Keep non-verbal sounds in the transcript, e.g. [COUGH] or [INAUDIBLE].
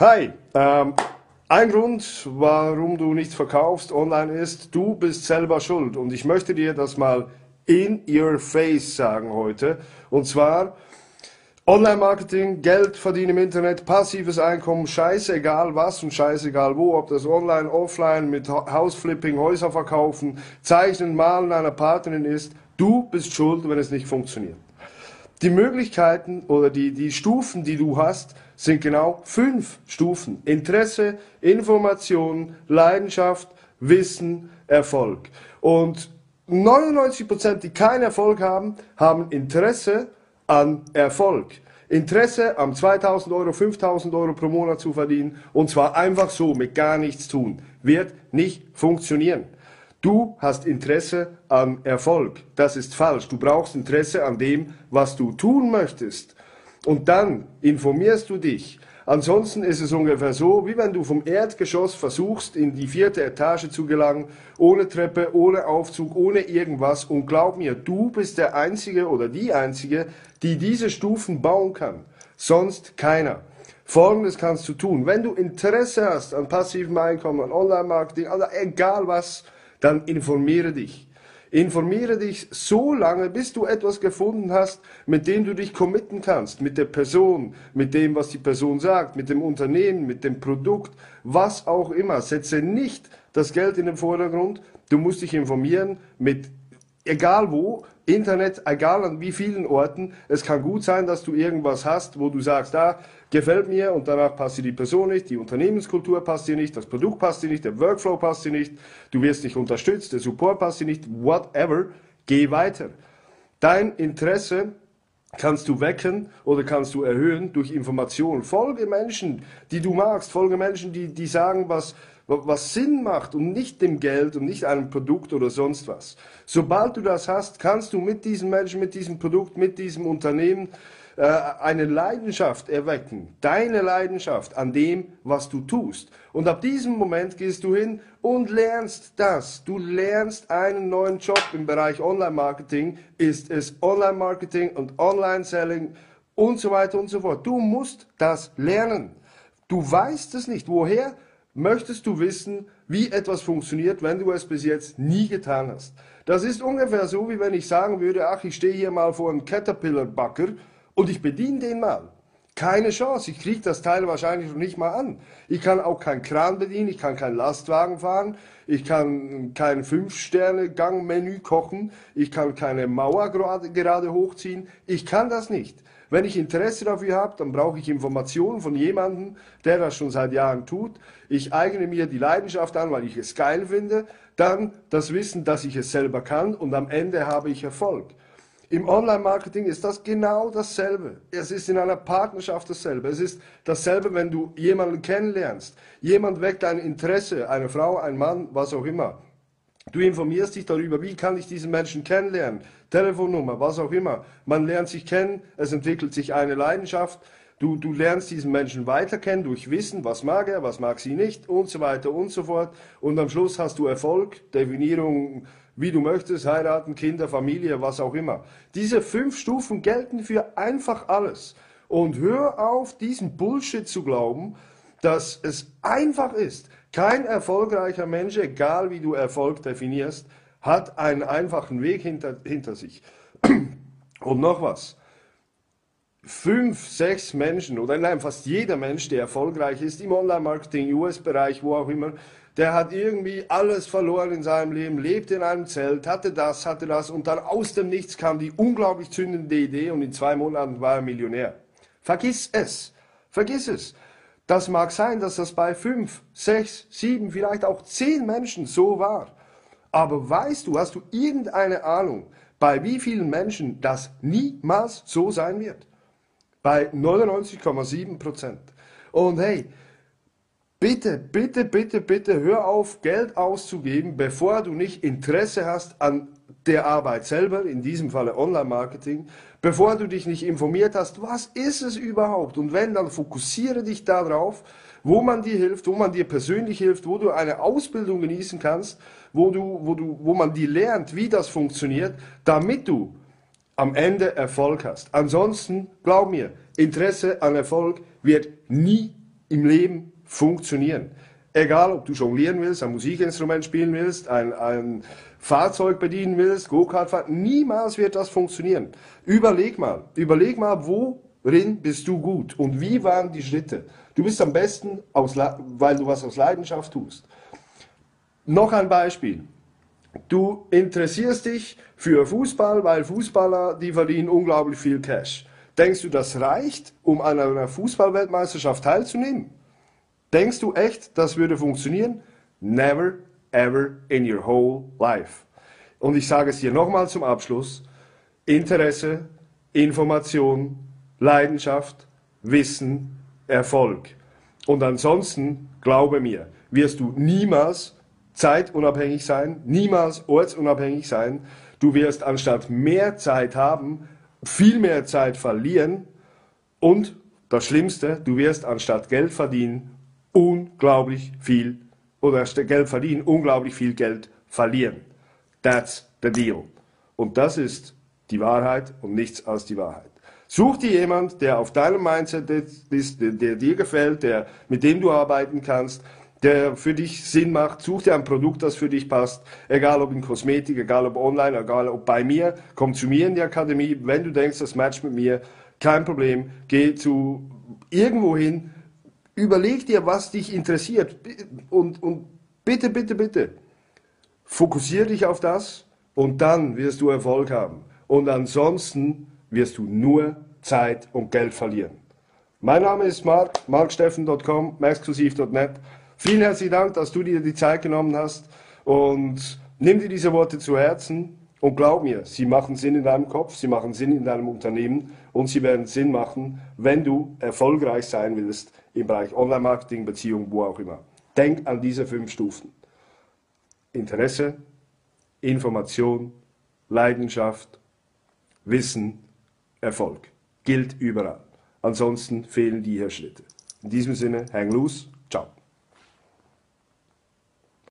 Hi, ähm, ein Grund, warum du nicht verkaufst online ist, du bist selber schuld. Und ich möchte dir das mal in your face sagen heute. Und zwar, Online-Marketing, Geld verdienen im Internet, passives Einkommen, scheißegal was und scheißegal wo, ob das online, offline, mit Hausflipping, Häuser verkaufen, Zeichnen, Malen einer Partnerin ist, du bist schuld, wenn es nicht funktioniert. Die Möglichkeiten oder die, die Stufen, die du hast, sind genau fünf Stufen. Interesse, Information, Leidenschaft, Wissen, Erfolg. Und 99 Prozent, die keinen Erfolg haben, haben Interesse an Erfolg. Interesse am 2000 Euro, 5000 Euro pro Monat zu verdienen und zwar einfach so mit gar nichts tun, wird nicht funktionieren. Du hast Interesse an Erfolg. Das ist falsch. Du brauchst Interesse an dem, was du tun möchtest. Und dann informierst du dich. Ansonsten ist es ungefähr so, wie wenn du vom Erdgeschoss versuchst, in die vierte Etage zu gelangen, ohne Treppe, ohne Aufzug, ohne irgendwas. Und glaub mir, du bist der Einzige oder die Einzige, die diese Stufen bauen kann. Sonst keiner. Folgendes kannst du tun. Wenn du Interesse hast an passivem Einkommen, an Online-Marketing, also egal was, dann informiere dich. Informiere dich so lange, bis du etwas gefunden hast, mit dem du dich committen kannst, mit der Person, mit dem, was die Person sagt, mit dem Unternehmen, mit dem Produkt, was auch immer. Setze nicht das Geld in den Vordergrund. Du musst dich informieren mit egal wo, Internet, egal an wie vielen Orten. Es kann gut sein, dass du irgendwas hast, wo du sagst, da ah, gefällt mir und danach passt dir die Person nicht, die Unternehmenskultur passt dir nicht, das Produkt passt dir nicht, der Workflow passt dir nicht, du wirst nicht unterstützt, der Support passt dir nicht, whatever. Geh weiter. Dein Interesse kannst du wecken oder kannst du erhöhen durch Information. Folge Menschen, die du magst, folge Menschen, die, die sagen, was, was Sinn macht und nicht dem Geld und nicht einem Produkt oder sonst was. Sobald du das hast, kannst du mit diesem Menschen, mit diesem Produkt, mit diesem Unternehmen äh, eine Leidenschaft erwecken, deine Leidenschaft an dem, was du tust. Und ab diesem Moment gehst du hin und lernst das. Du lernst einen neuen Job im Bereich Online-Marketing, ist es Online-Marketing und Online-Selling und so weiter und so fort. Du musst das lernen. Du weißt es nicht. Woher? Möchtest du wissen, wie etwas funktioniert, wenn du es bis jetzt nie getan hast. Das ist ungefähr so, wie wenn ich sagen würde, ach, ich stehe hier mal vor einem Caterpillar-Backer und ich bediene den mal. Keine Chance, ich kriege das Teil wahrscheinlich noch nicht mal an. Ich kann auch keinen Kran bedienen, ich kann keinen Lastwagen fahren, ich kann kein Fünf-Sterne-Gang-Menü kochen, ich kann keine Mauer gerade, hochziehen, ich kann das nicht. Wenn ich Interesse dafür habe, dann brauche ich Informationen von jemandem, der das schon seit Jahren tut. Ich eigne mir die Leidenschaft an, weil ich es geil finde. Dann das Wissen, dass ich es selber kann und am Ende habe ich Erfolg. Im Online-Marketing ist das genau dasselbe. Es ist in einer Partnerschaft dasselbe. Es ist dasselbe, wenn du jemanden kennenlernst. Jemand weckt ein Interesse, eine Frau, ein Mann, was auch immer. Du informierst dich darüber, wie kann ich diesen Menschen kennenlernen, Telefonnummer, was auch immer. Man lernt sich kennen, es entwickelt sich eine Leidenschaft. Du, du lernst diesen Menschen weiter kennen durch Wissen, was mag er, was mag sie nicht und so weiter und so fort. Und am Schluss hast du Erfolg, Definierung, wie du möchtest, heiraten, Kinder, Familie, was auch immer. Diese fünf Stufen gelten für einfach alles. Und hör auf, diesen Bullshit zu glauben, dass es einfach ist. Kein erfolgreicher Mensch, egal wie du Erfolg definierst, hat einen einfachen Weg hinter, hinter sich. [CLEARS THROAT] Und noch was. Fünf, sechs Menschen oder nein, fast jeder Mensch, der erfolgreich ist im Online-Marketing, US-Bereich, wo auch immer, der hat irgendwie alles verloren in seinem Leben, lebt in einem Zelt, hatte das, hatte das und dann aus dem Nichts kam die unglaublich zündende Idee und in zwei Monaten war er Millionär. Vergiss es. Vergiss es. Das mag sein, dass das bei fünf, sechs, sieben, vielleicht auch zehn Menschen so war. Aber weißt du, hast du irgendeine Ahnung, bei wie vielen Menschen das niemals so sein wird? Bei 99,7 Prozent. Und hey, bitte, bitte, bitte, bitte hör auf, Geld auszugeben, bevor du nicht Interesse hast an der Arbeit selber, in diesem Falle Online-Marketing, bevor du dich nicht informiert hast, was ist es überhaupt? Und wenn, dann fokussiere dich darauf, wo man dir hilft, wo man dir persönlich hilft, wo du eine Ausbildung genießen kannst, wo, du, wo, du, wo man dir lernt, wie das funktioniert, damit du am Ende Erfolg hast. Ansonsten, glaub mir, Interesse an Erfolg wird nie im Leben funktionieren. Egal, ob du jonglieren willst, ein Musikinstrument spielen willst, ein, ein Fahrzeug bedienen willst, Go-Kart fahren, niemals wird das funktionieren. Überleg mal, überleg mal, worin bist du gut und wie waren die Schritte? Du bist am besten, aus, weil du was aus Leidenschaft tust. Noch ein Beispiel. Du interessierst dich für Fußball, weil Fußballer, die verdienen unglaublich viel Cash. Denkst du, das reicht, um an einer Fußballweltmeisterschaft teilzunehmen? Denkst du echt, das würde funktionieren? Never, ever in your whole life. Und ich sage es dir nochmal zum Abschluss. Interesse, Information, Leidenschaft, Wissen, Erfolg. Und ansonsten, glaube mir, wirst du niemals zeitunabhängig sein, niemals ortsunabhängig sein. Du wirst anstatt mehr Zeit haben, viel mehr Zeit verlieren und das Schlimmste, du wirst anstatt Geld verdienen, unglaublich viel oder Geld verdienen, unglaublich viel Geld verlieren. That's the deal. Und das ist die Wahrheit und nichts als die Wahrheit. Such dir jemand, der auf deinem Mindset ist, der, der dir gefällt, der, mit dem du arbeiten kannst, der für dich Sinn macht. Such dir ein Produkt, das für dich passt. Egal ob in Kosmetik, egal ob online, egal ob bei mir. Komm zu mir in die Akademie. Wenn du denkst, das matcht mit mir, kein Problem. Geh zu irgendwo hin. Überleg dir, was dich interessiert. Und, und bitte, bitte, bitte. Fokussiere dich auf das und dann wirst du Erfolg haben. Und ansonsten wirst du nur Zeit und Geld verlieren. Mein Name ist Mark, marksteffen.com, exklusiv.net. Vielen herzlichen Dank, dass du dir die Zeit genommen hast und nimm dir diese Worte zu Herzen und glaub mir, sie machen Sinn in deinem Kopf, sie machen Sinn in deinem Unternehmen und sie werden Sinn machen, wenn du erfolgreich sein willst im Bereich Online-Marketing, Beziehung, wo auch immer. Denk an diese fünf Stufen. Interesse, Information, Leidenschaft, Wissen, Erfolg. Gilt überall. Ansonsten fehlen die hier Schritte. In diesem Sinne, hang loose